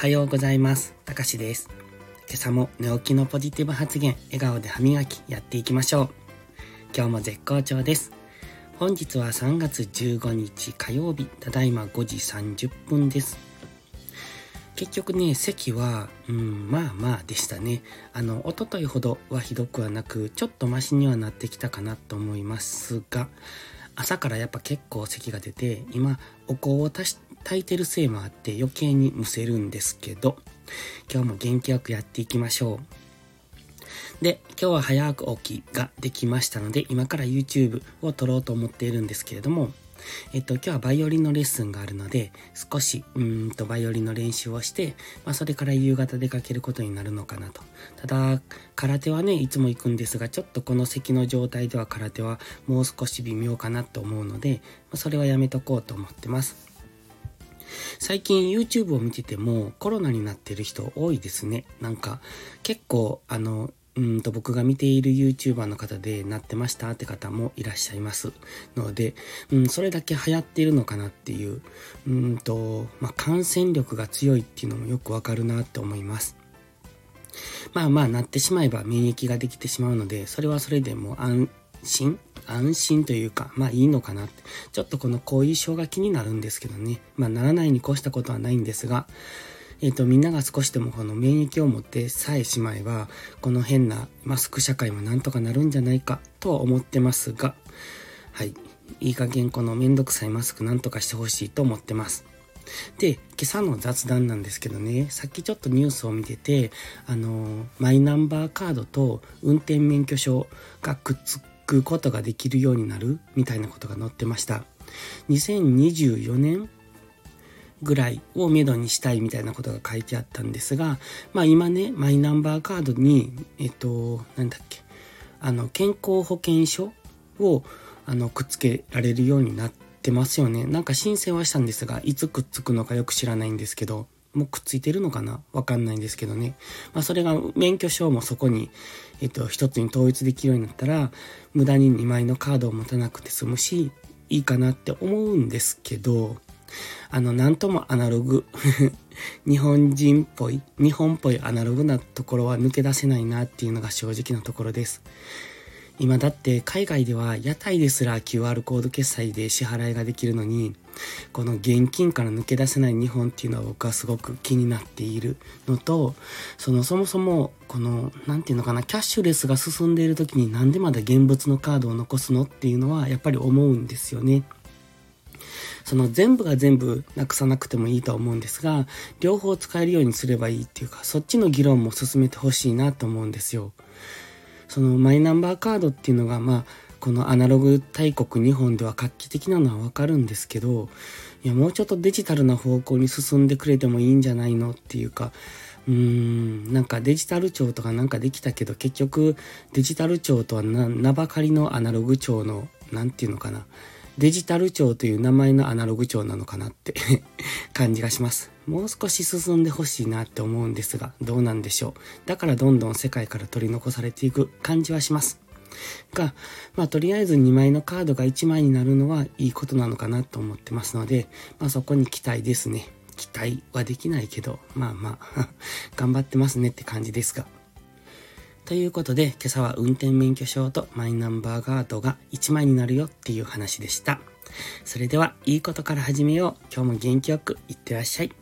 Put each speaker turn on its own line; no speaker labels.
はようございます。たかしです。今朝も寝起きのポジティブ発言、笑顔で歯磨きやっていきましょう。今日も絶好調です。本日は3月15日火曜日、ただいま5時30分です。結局ね、席は、うん、まあまあでしたね。あの、おとといほどはひどくはなく、ちょっとマシにはなってきたかなと思いますが、朝からやっぱ結構咳が出て、今、お香を足し炊いてるせいもあって余計にむせるんですけど、今日も元気よくやっていきましょう。で、今日は早く起きができましたので、今から YouTube を撮ろうと思っているんですけれども、えっと、今日はバイオリンのレッスンがあるので、少し、うーんと、バイオリンの練習をして、まあ、それから夕方出かけることになるのかなと。ただ、空手はね、いつも行くんですが、ちょっとこの席の状態では空手はもう少し微妙かなと思うので、まあ、それはやめとこうと思ってます。最近 YouTube を見ててもコロナになってる人多いですね。なんか結構あの、うんと僕が見ている YouTuber の方でなってましたって方もいらっしゃいますので、うん、それだけ流行っているのかなっていう、うんと、まあ、感染力が強いっていうのもよくわかるなって思います。まあまあなってしまえば免疫ができてしまうので、それはそれでも安心安心というか、まあいいのかなって。ちょっとこの後遺症が気になるんですけどね。まあならないに越したことはないんですが、えっ、ー、と、みんなが少しでもこの免疫を持ってさえしまえば、この変なマスク社会もなんとかなるんじゃないかとは思ってますが、はい。いい加減このめんどくさいマスクなんとかしてほしいと思ってます。で、今朝の雑談なんですけどね、さっきちょっとニュースを見てて、あの、マイナンバーカードと運転免許証がくっつくくことができるようになるみたいなことが載ってました。2024年ぐらいをめどにしたいみたいなことが書いてあったんですが、まあ今ね、マイナンバーカードに、えっと、なんだっけ、あの、健康保険証を、あの、くっつけられるようになってますよね。なんか申請はしたんですが、いつくっつくのかよく知らないんですけど、もくっついてるのかな？わかんないんですけどね。まあそれが免許証もそこに、えっと、一つに統一できるようになったら、無駄に2枚のカードを持たなくて済むし、いいかなって思うんですけど、あの、なんともアナログ、日本人っぽい、日本っぽいアナログなところは抜け出せないなっていうのが正直なところです。今だって海外では屋台ですら QR コード決済で支払いができるのに、この現金から抜け出せない日本っていうのは僕はすごく気になっているのと、そのそもそもこの、なんていうのかな、キャッシュレスが進んでいる時になんでまだ現物のカードを残すのっていうのはやっぱり思うんですよね。その全部が全部なくさなくてもいいと思うんですが、両方使えるようにすればいいっていうか、そっちの議論も進めてほしいなと思うんですよ。そのマイナンバーカードっていうのが、まあ、このアナログ大国日本では画期的なのはわかるんですけど、いや、もうちょっとデジタルな方向に進んでくれてもいいんじゃないの？っていうか、うーん、なんかデジタル庁とかなんかできたけど、結局デジタル庁とは名ばかりのアナログ庁の、何て言うのかな。デジタル庁という名前のアナログ庁なのかなって 感じがします。もう少し進んでほしいなって思うんですが、どうなんでしょう。だからどんどん世界から取り残されていく感じはします。が、まあとりあえず2枚のカードが1枚になるのはいいことなのかなと思ってますので、まあそこに期待ですね。期待はできないけど、まあまあ 頑張ってますねって感じですが。ということで、今朝は運転免許証とマイナンバーカードが1枚になるよっていう話でした。それでは、いいことから始めよう。今日も元気よくいってらっしゃい。